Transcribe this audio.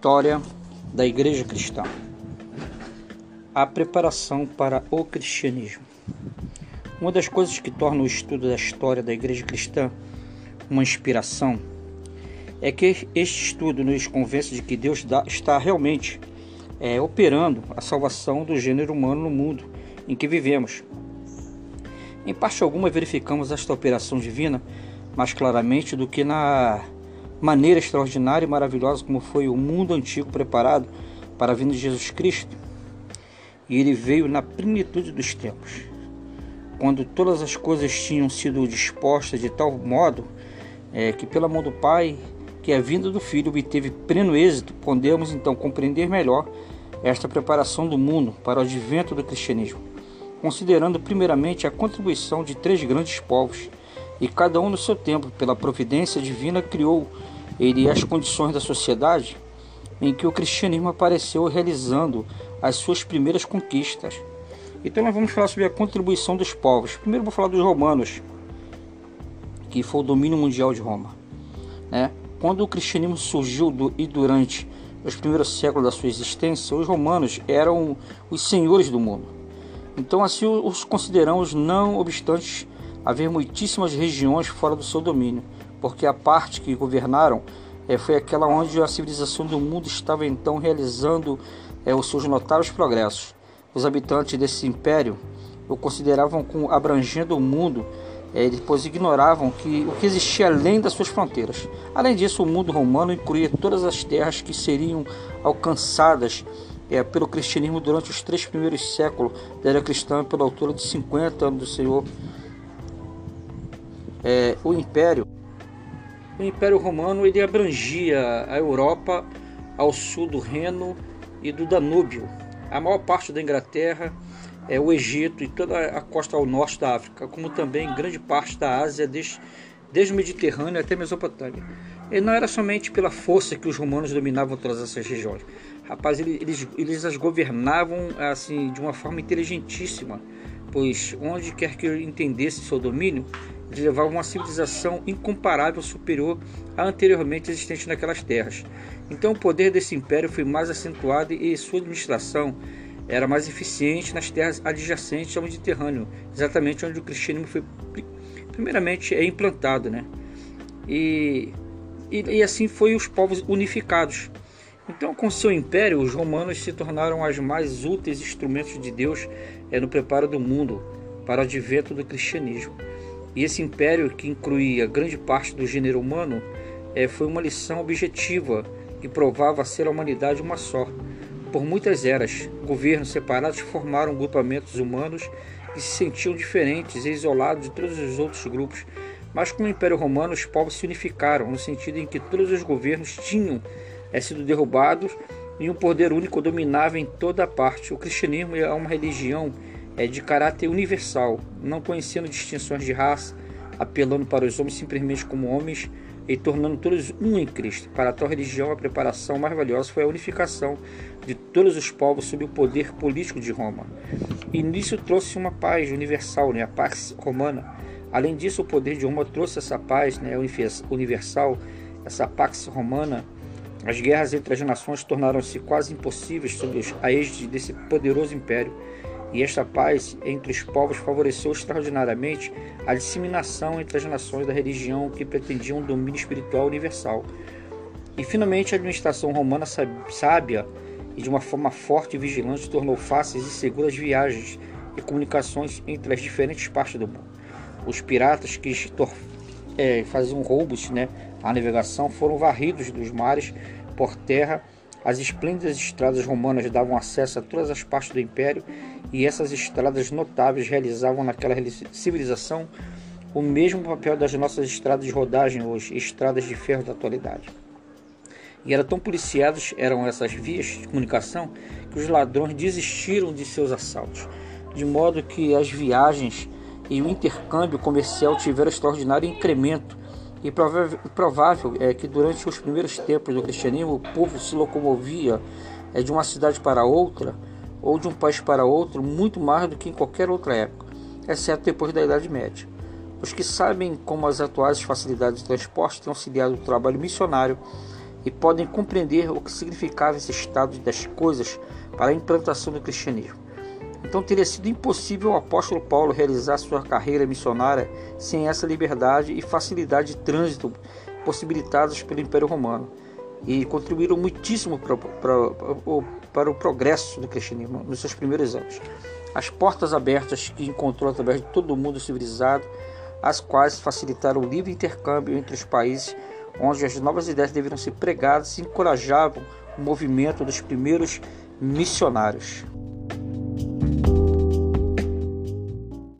História da Igreja Cristã. A preparação para o cristianismo. Uma das coisas que torna o estudo da história da Igreja Cristã uma inspiração é que este estudo nos convence de que Deus está realmente é, operando a salvação do gênero humano no mundo em que vivemos. Em parte alguma verificamos esta operação divina mais claramente do que na maneira extraordinária e maravilhosa como foi o mundo antigo preparado para a vinda de Jesus Cristo. E ele veio na plenitude dos tempos, quando todas as coisas tinham sido dispostas de tal modo é, que, pela mão do Pai, que a vinda do Filho obteve pleno êxito, podemos então compreender melhor esta preparação do mundo para o advento do cristianismo, considerando primeiramente a contribuição de três grandes povos e cada um no seu tempo, pela providência divina, criou ele as condições da sociedade em que o cristianismo apareceu realizando as suas primeiras conquistas. Então nós vamos falar sobre a contribuição dos povos. Primeiro vou falar dos romanos, que foi o domínio mundial de Roma. Né? Quando o cristianismo surgiu do, e durante os primeiros séculos da sua existência, os romanos eram os senhores do mundo. Então assim os consideramos não obstante haver muitíssimas regiões fora do seu domínio, porque a parte que governaram é, foi aquela onde a civilização do mundo estava então realizando é, os seus notáveis progressos. Os habitantes desse império o consideravam como abrangendo o mundo, é, depois ignoravam que o que existia além das suas fronteiras. Além disso, o mundo romano incluía todas as terras que seriam alcançadas é, pelo cristianismo durante os três primeiros séculos da era cristã, pela altura de 50 anos do Senhor é, o Império, o Império Romano ele abrangia a Europa ao sul do Reno e do Danúbio, a maior parte da Inglaterra, é, o Egito e toda a costa ao norte da África, como também grande parte da Ásia, desde, desde o Mediterrâneo até a Mesopotâmia. E não era somente pela força que os romanos dominavam todas essas regiões. Rapaz, eles, eles as governavam assim de uma forma inteligentíssima, pois onde quer que entendesse seu domínio, de levar uma civilização incomparável superior à anteriormente existente naquelas terras. Então o poder desse império foi mais acentuado e sua administração era mais eficiente nas terras adjacentes ao Mediterrâneo, exatamente onde o cristianismo foi primeiramente é implantado, né? E, e, e assim foi os povos unificados. Então, com seu império, os romanos se tornaram os mais úteis instrumentos de Deus é, no preparo do mundo para o advento do cristianismo. E esse império, que incluía grande parte do gênero humano, é, foi uma lição objetiva que provava ser a humanidade uma só. Por muitas eras, governos separados formaram grupamentos humanos que se sentiam diferentes e isolados de todos os outros grupos. Mas com o Império Romano, os povos se unificaram, no sentido em que todos os governos tinham é, sido derrubados e um poder único dominava em toda a parte. O cristianismo é uma religião é de caráter universal, não conhecendo distinções de raça, apelando para os homens simplesmente como homens e tornando todos um em Cristo. Para tal religião, a preparação mais valiosa foi a unificação de todos os povos sob o poder político de Roma. E nisso trouxe uma paz universal, né, a paz romana. Além disso, o poder de Roma trouxe essa paz né, universal, essa pax romana. As guerras entre as nações tornaram-se quase impossíveis sob a égide desse poderoso império e esta paz entre os povos favoreceu extraordinariamente a disseminação entre as nações da religião que pretendiam um domínio espiritual universal. E finalmente a administração romana sábia e de uma forma forte e vigilante tornou fáceis e seguras viagens e comunicações entre as diferentes partes do mundo. Os piratas que é, faziam roubos né, à navegação foram varridos dos mares por terra as esplêndidas estradas romanas davam acesso a todas as partes do império e essas estradas notáveis realizavam naquela civilização o mesmo papel das nossas estradas de rodagem hoje, estradas de ferro da atualidade. E eram tão policiadas eram essas vias de comunicação que os ladrões desistiram de seus assaltos, de modo que as viagens e o intercâmbio comercial tiveram extraordinário incremento e provável, é que durante os primeiros tempos do cristianismo o povo se locomovia é, de uma cidade para outra ou de um país para outro muito mais do que em qualquer outra época, exceto depois da Idade Média. Os que sabem como as atuais facilidades de transporte têm auxiliado o trabalho missionário e podem compreender o que significava esse estado das coisas para a implantação do cristianismo. Então teria sido impossível o apóstolo Paulo realizar sua carreira missionária sem essa liberdade e facilidade de trânsito possibilitadas pelo Império Romano e contribuíram muitíssimo para, para, para o progresso do cristianismo nos seus primeiros anos. As portas abertas que encontrou através de todo o mundo civilizado, as quais facilitaram o livre intercâmbio entre os países onde as novas ideias deveriam ser pregadas e encorajavam o movimento dos primeiros missionários.